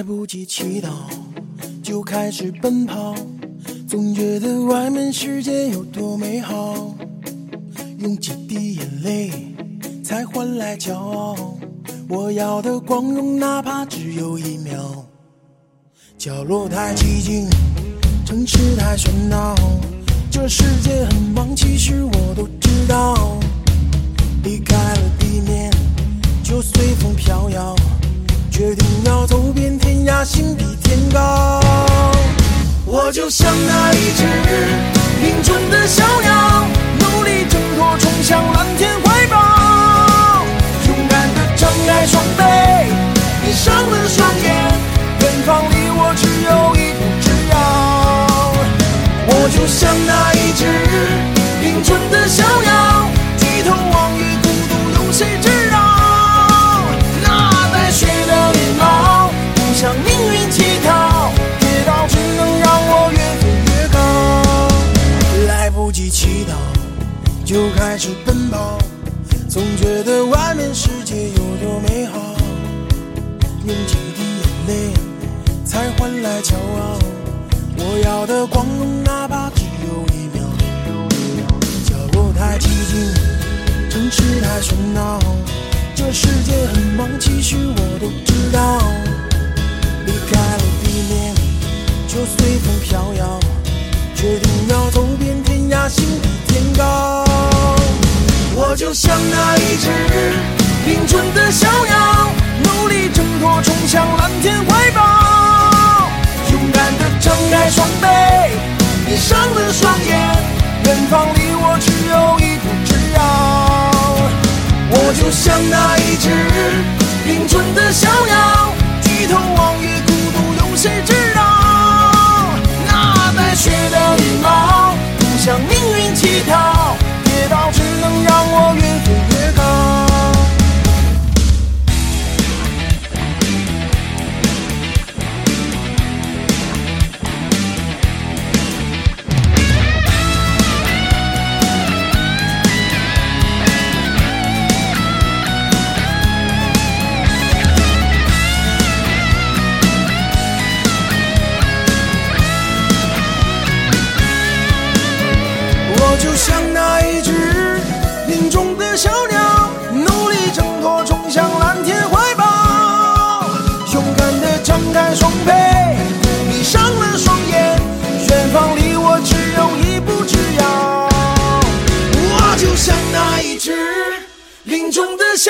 来不及祈祷，就开始奔跑，总觉得外面世界有多美好，用几滴眼泪才换来骄傲，我要的光荣哪怕只有一秒。角落太寂静，城市太喧闹，这世界很忙，其实我都知道。离开了地面，就随风飘摇。决定要走遍心比天高。我就像那一只林中的小鸟，努力挣脱，冲向蓝天怀抱。勇敢地张开双臂，闭上了双眼，远方离我只有一步之遥。我就像那一只凌春的小鸟，祈祷，就开始奔跑，总觉得外面世界有多美好，用几滴眼泪才换来骄傲。我要的光荣，哪怕只有一秒。角落太寂静，城市太喧闹，这世界很忙，其实我都知道。离开了地面，就随风飘摇，决定要走遍天涯，心比天高。我就像那一只林中的小鸟，努力挣脱，冲向蓝天怀抱。勇敢地张开双臂，闭上了双眼，远方离我只有一步之遥。我就像那一只凌春的小鸟，低头望月，孤独有谁知乞讨，跌倒只能让我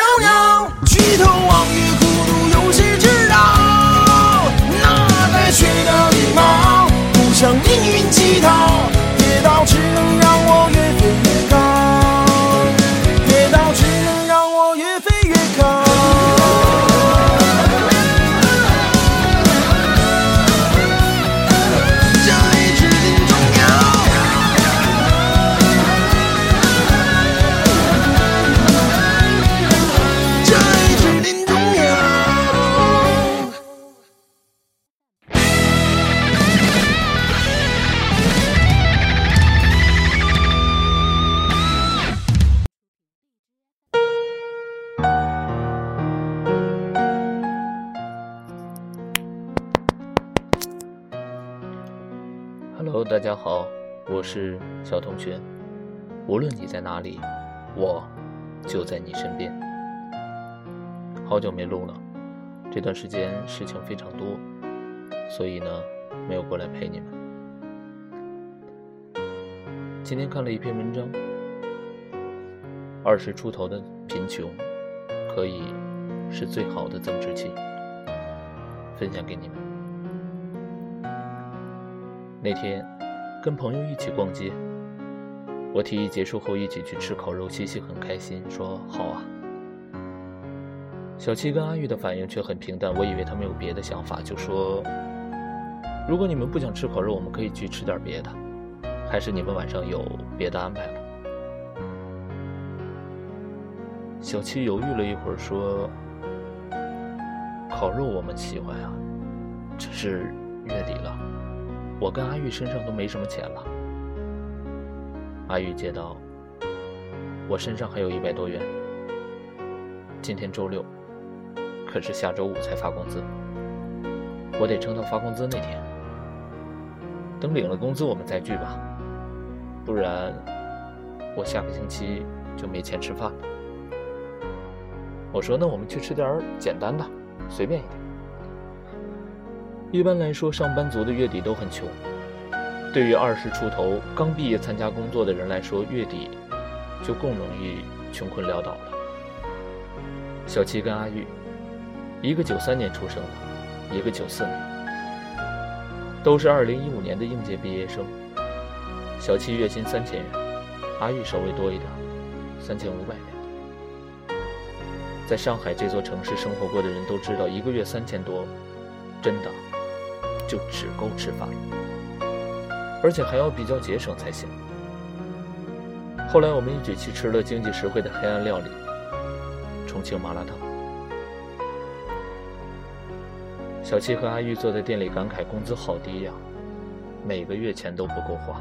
中的大家好，我是小同学。无论你在哪里，我就在你身边。好久没录了，这段时间事情非常多，所以呢，没有过来陪你们。今天看了一篇文章，二十出头的贫穷可以是最好的增值期，分享给你们。那天跟朋友一起逛街，我提议结束后一起去吃烤肉，西西很开心，说好啊。小七跟阿玉的反应却很平淡，我以为他们有别的想法，就说如果你们不想吃烤肉，我们可以去吃点别的，还是你们晚上有别的安排了？小七犹豫了一会儿，说：“烤肉我们喜欢啊，只是月底了。”我跟阿玉身上都没什么钱了。阿玉接道：“我身上还有一百多元。今天周六，可是下周五才发工资。”我得撑到发工资那天。等领了工资我们再聚吧，不然我下个星期就没钱吃饭了。我说：“那我们去吃点简单的，随便一点。”一般来说，上班族的月底都很穷。对于二十出头刚毕业参加工作的人来说，月底就更容易穷困潦倒了。小七跟阿玉，一个九三年出生的，一个九四年。都是二零一五年的应届毕业生。小七月薪三千元，阿玉稍微多一点，三千五百元。在上海这座城市生活过的人都知道，一个月三千多，真的就只够吃饭，而且还要比较节省才行。后来我们一起去吃了经济实惠的黑暗料理——重庆麻辣烫。小七和阿玉坐在店里感慨：“工资好低呀，每个月钱都不够花。”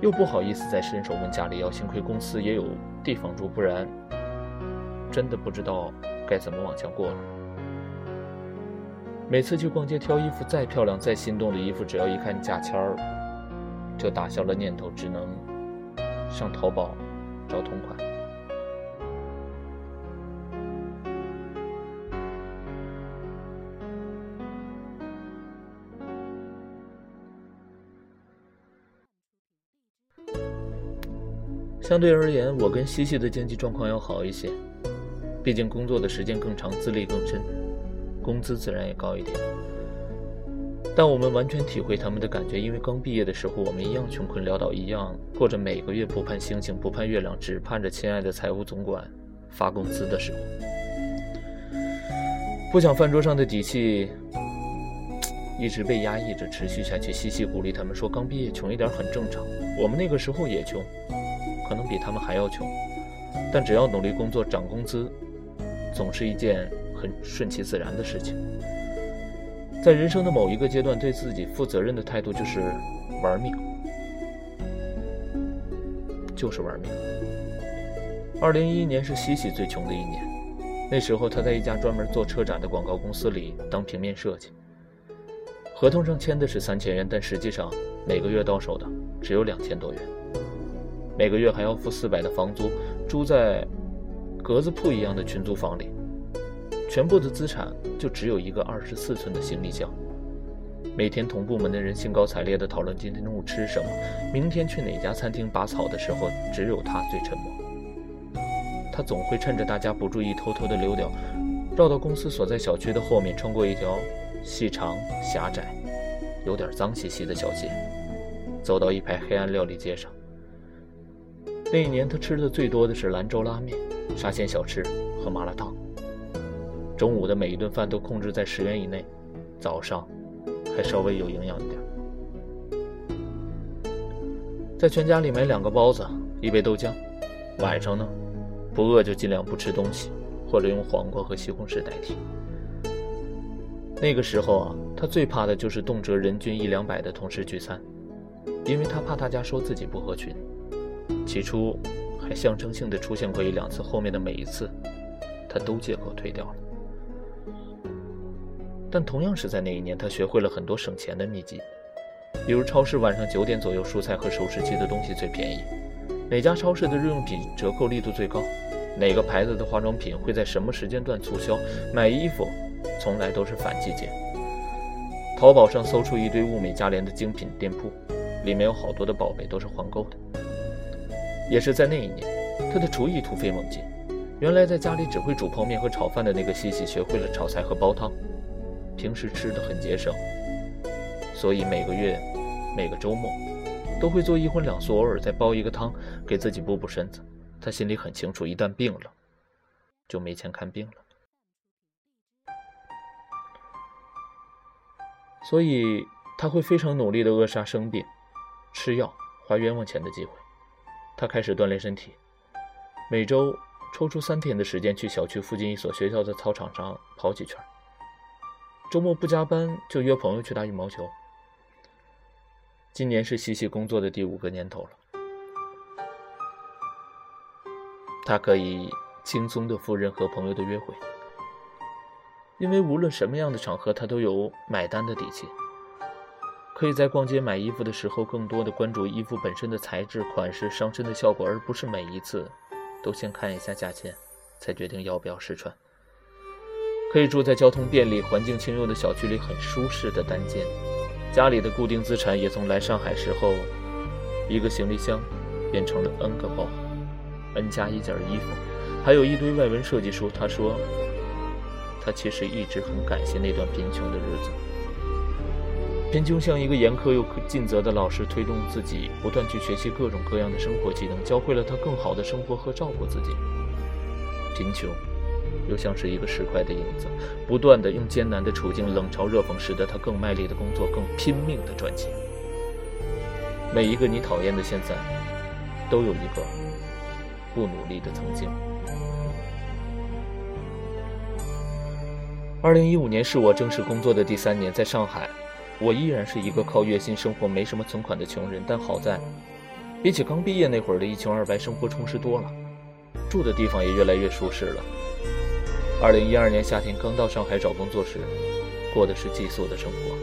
又不好意思再伸手问家里要，幸亏公司也有地方住，不然真的不知道该怎么往下过了。每次去逛街挑衣服，再漂亮、再心动的衣服，只要一看价签儿，就打消了念头，只能上淘宝找同款。相对而言，我跟西西的经济状况要好一些，毕竟工作的时间更长，资历更深，工资自然也高一点。但我们完全体会他们的感觉，因为刚毕业的时候，我们一样穷困潦倒，一样过着每个月不盼星星不盼月亮，只盼着亲爱的财务总管发工资的时候。不想饭桌上的底气一直被压抑着持续下去。细细鼓励他们说：“刚毕业穷一点很正常，我们那个时候也穷。”可能比他们还要穷，但只要努力工作涨工资，总是一件顺其自然的事情。在人生的某一个阶段，对自己负责任的态度就是玩命，就是玩命。二零一一年是西西最穷的一年，那时候他在一家专门做车展的广告公司里当平面设计，合同上签的是三千元，但实际上每个月到手的只有两千多元。每个月还要付四百的房租，住在格子铺一样的群租房里，全部的资产就只有一个二十四寸的行李箱。每天同部门的人兴高采烈地讨论今天中午吃什么，明天去哪家餐厅拔草的时候，只有他最沉默。他总会趁着大家不注意，偷偷地溜掉，绕到公司所在小区的后面，穿过一条细长、狭窄、有点脏兮兮的小街，走到一排黑暗料理街上。那一年，他吃的最多的是兰州拉面、沙县小吃和麻辣烫。中午的每一顿饭都控制在十元以内，早上还稍微有营养一点。在全家里买两个包子，一杯豆浆。晚上呢，不饿就尽量不吃东西，或者用黄瓜和西红柿代替。那个时候啊，他最怕的就是动辄人均一两百的同事聚餐，因为他怕大家说自己不合群。起初还象征性的出现过一两次，后面的每一次，他都借口推掉了。但同样是在那一年，他学会了很多省钱的秘籍，比如超市晚上九点左右蔬菜和熟食期的东西最便宜，哪家超市的日用品折扣力度最高，哪个牌子的化妆品会在什么时间段促销，买衣服从来都是反季节。淘宝上搜出一堆物美价廉的精品店铺，里面有好多的宝贝都是换购的。也是在那一年，他的厨艺突飞猛进。原来在家里只会煮泡面和炒饭的那个西西，学会了炒菜和煲汤。平时吃的很节省，所以每个月、每个周末，都会做一荤两素，偶尔再煲一个汤，给自己补补身子。他心里很清楚，一旦病了，就没钱看病了。所以他会非常努力的扼杀生病、吃药、花冤枉钱的机会。他开始锻炼身体，每周抽出三天的时间去小区附近一所学校的操场上跑几圈。周末不加班就约朋友去打羽毛球。今年是西西工作的第五个年头了，他可以轻松的赴任何朋友的约会。因为无论什么样的场合，他都有买单的底气。可以在逛街买衣服的时候，更多的关注衣服本身的材质、款式、上身的效果，而不是每一次都先看一下价钱，才决定要不要试穿。可以住在交通便利、环境清幽的小区里，很舒适的单间。家里的固定资产也从来上海时候一个行李箱变成了 N 个包，N 加一件衣服，还有一堆外文设计书。他说，他其实一直很感谢那段贫穷的日子。贫穷像一个严苛又尽责的老师，推动自己不断去学习各种各样的生活技能，教会了他更好的生活和照顾自己。贫穷，又像是一个石块的影子，不断的用艰难的处境冷嘲热讽，使得他更卖力的工作，更拼命的赚钱。每一个你讨厌的现在，都有一个不努力的曾经。二零一五年是我正式工作的第三年，在上海。我依然是一个靠月薪生活、没什么存款的穷人，但好在，比起刚毕业那会儿的一穷二白，生活充实多了，住的地方也越来越舒适了。二零一二年夏天刚到上海找工作时，过的是寄宿的生活。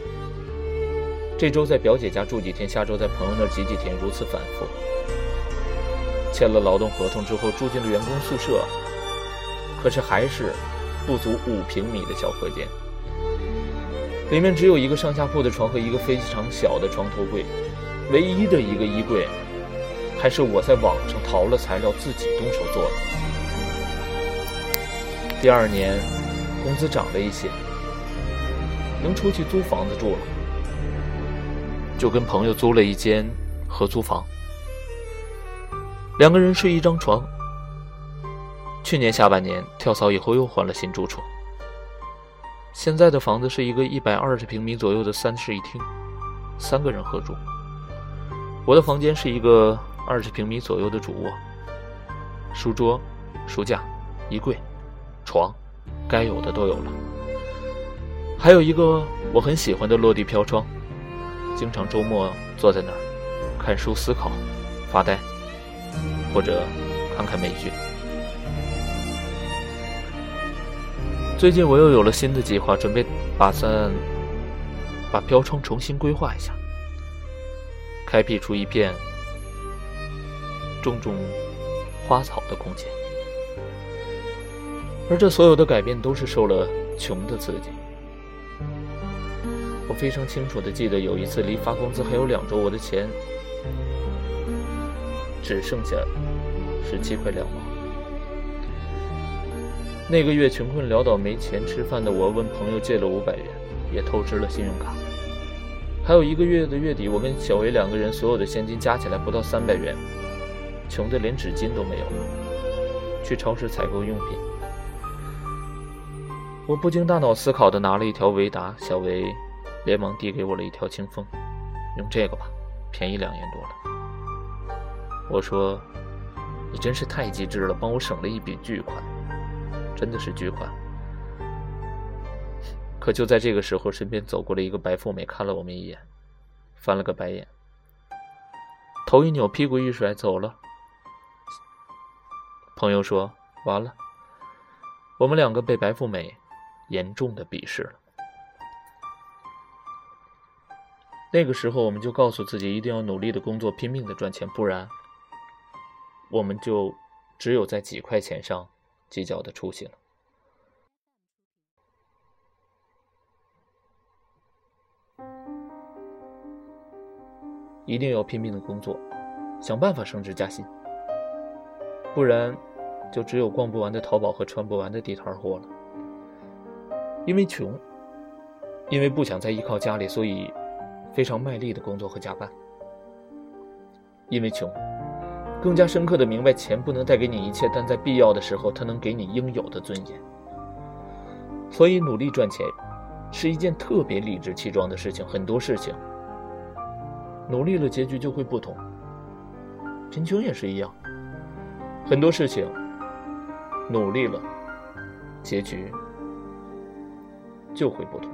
这周在表姐家住几天，下周在朋友那儿挤几天，如此反复。签了劳动合同之后，住进了员工宿舍，可是还是不足五平米的小隔间。里面只有一个上下铺的床和一个非常小的床头柜，唯一的一个衣柜，还是我在网上淘了材料自己动手做的。第二年，工资涨了一些，能出去租房子住了，就跟朋友租了一间合租房，两个人睡一张床。去年下半年跳槽以后又换了新住处。现在的房子是一个一百二十平米左右的三室一厅，三个人合住。我的房间是一个二十平米左右的主卧，书桌、书架、衣柜、床，该有的都有了。还有一个我很喜欢的落地飘窗，经常周末坐在那儿看书、思考、发呆，或者看看美剧。最近我又有了新的计划，准备打算把飘窗重新规划一下，开辟出一片种种花草的空间。而这所有的改变都是受了穷的刺激。我非常清楚的记得有一次离发工资还有两周，我的钱只剩下十七块两毛。那个月穷困潦倒、没钱吃饭的我，问朋友借了五百元，也透支了信用卡。还有一个月的月底，我跟小维两个人所有的现金加起来不到三百元，穷的连纸巾都没有。去超市采购用品，我不经大脑思考的拿了一条维达，小维连忙递给我了一条清风，用这个吧，便宜两元多了。我说：“你真是太机智了，帮我省了一笔巨款。”真的是巨款，可就在这个时候，身边走过了一个白富美，看了我们一眼，翻了个白眼，头一扭，屁股一甩，走了。朋友说：“完了，我们两个被白富美严重的鄙视了。”那个时候，我们就告诉自己，一定要努力的工作，拼命的赚钱，不然，我们就只有在几块钱上。计较的出息了，一定要拼命的工作，想办法升职加薪，不然就只有逛不完的淘宝和穿不完的地摊货了。因为穷，因为不想再依靠家里，所以非常卖力的工作和加班。因为穷。更加深刻的明白，钱不能带给你一切，但在必要的时候，它能给你应有的尊严。所以，努力赚钱是一件特别理直气壮的事情。很多事情，努力了，结局就会不同。贫穷也是一样，很多事情，努力了，结局就会不同。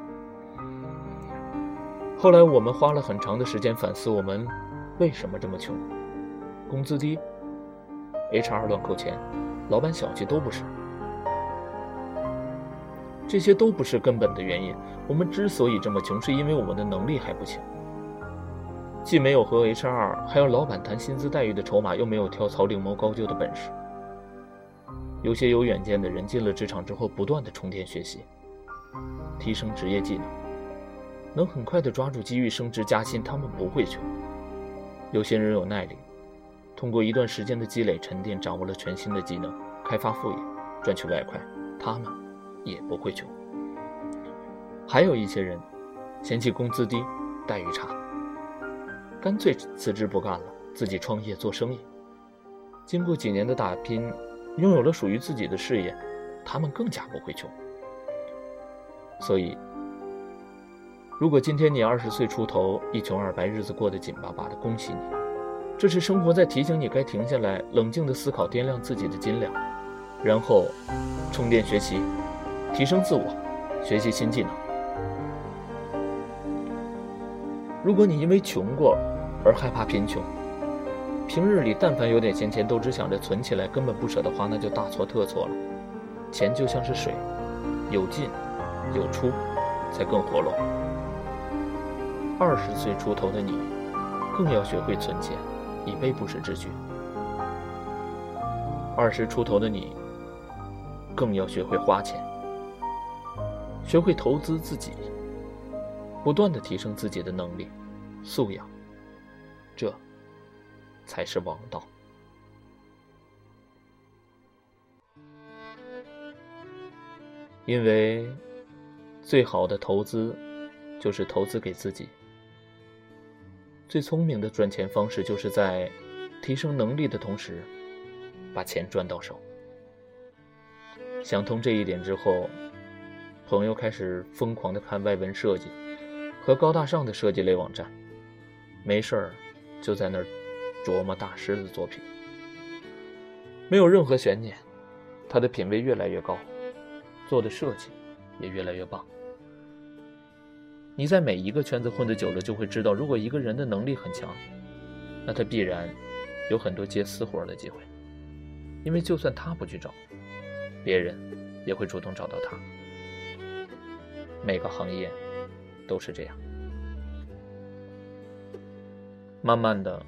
后来，我们花了很长的时间反思，我们为什么这么穷。工资低，HR 乱扣钱，老板小气都不是。这些都不是根本的原因。我们之所以这么穷，是因为我们的能力还不行，既没有和 HR 还有老板谈薪资待遇的筹码，又没有跳槽另谋高就的本事。有些有远见的人进了职场之后，不断的充电学习，提升职业技能，能很快的抓住机遇升职加薪，他们不会穷。有些人有耐力，通过一段时间的积累沉淀，掌握了全新的技能，开发副业，赚取外快，他们也不会穷。还有一些人嫌弃工资低，待遇差，干脆辞职不干了，自己创业做生意。经过几年的打拼。拥有了属于自己的事业，他们更加不会穷。所以，如果今天你二十岁出头，一穷二白，日子过得紧巴巴的，恭喜你！这是生活在提醒你该停下来，冷静的思考，掂量自己的斤两，然后充电学习，提升自我，学习新技能。如果你因为穷过而害怕贫穷，平日里，但凡有点闲钱，都只想着存起来，根本不舍得花，那就大错特错了。钱就像是水，有进有出，才更活络。二十岁出头的你，更要学会存钱，以备不时之需。二十出头的你，更要学会花钱，学会投资自己，不断的提升自己的能力、素养。这。才是王道，因为最好的投资就是投资给自己。最聪明的赚钱方式就是在提升能力的同时，把钱赚到手。想通这一点之后，朋友开始疯狂的看外文设计和高大上的设计类网站，没事儿就在那儿。琢磨大师的作品，没有任何悬念，他的品味越来越高，做的设计也越来越棒。你在每一个圈子混得久了，就会知道，如果一个人的能力很强，那他必然有很多接私活的机会，因为就算他不去找，别人也会主动找到他。每个行业都是这样，慢慢的。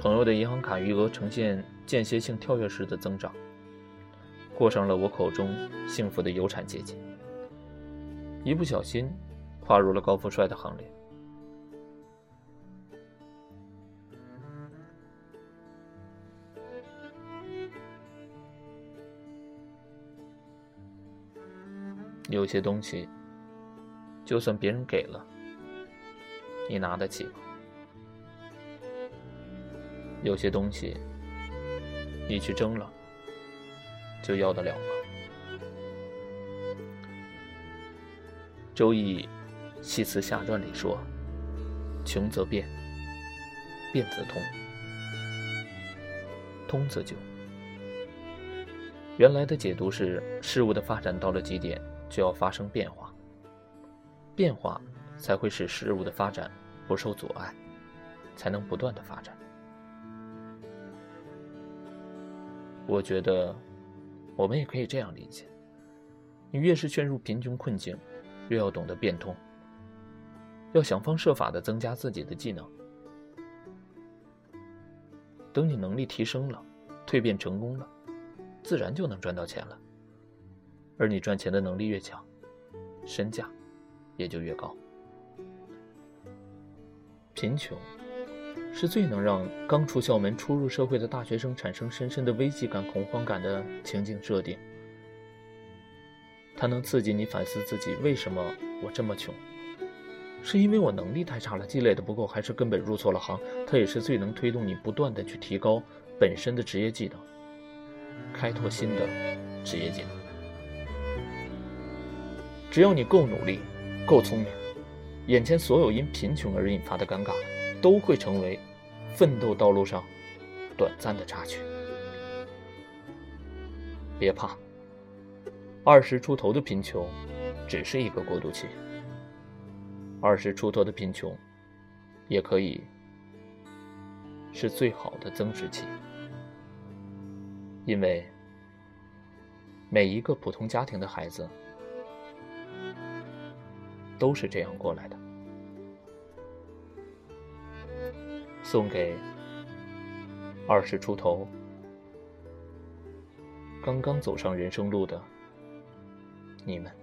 朋友的银行卡余额呈现间歇性跳跃式的增长，过上了我口中幸福的有产阶级。一不小心，跨入了高富帅的行列。有些东西，就算别人给了，你拿得起吗？有些东西，你去争了，就要得了吗？《周易·系辞下传》里说：“穷则变，变则通，通则久。”原来的解读是，事物的发展到了极点，就要发生变化，变化才会使事物的发展不受阻碍，才能不断的发展。我觉得，我们也可以这样理解：你越是陷入贫穷困境，越要懂得变通，要想方设法的增加自己的技能。等你能力提升了，蜕变成功了，自然就能赚到钱了。而你赚钱的能力越强，身价也就越高。贫穷。是最能让刚出校门、初入社会的大学生产生深深的危机感、恐慌感的情景设定。它能刺激你反思自己：为什么我这么穷？是因为我能力太差了，积累的不够，还是根本入错了行？它也是最能推动你不断的去提高本身的职业技能，开拓新的职业技能。只要你够努力、够聪明，眼前所有因贫穷而引发的尴尬。都会成为奋斗道路上短暂的插曲。别怕，二十出头的贫穷只是一个过渡期。二十出头的贫穷也可以是最好的增值期，因为每一个普通家庭的孩子都是这样过来的。送给二十出头、刚刚走上人生路的你们。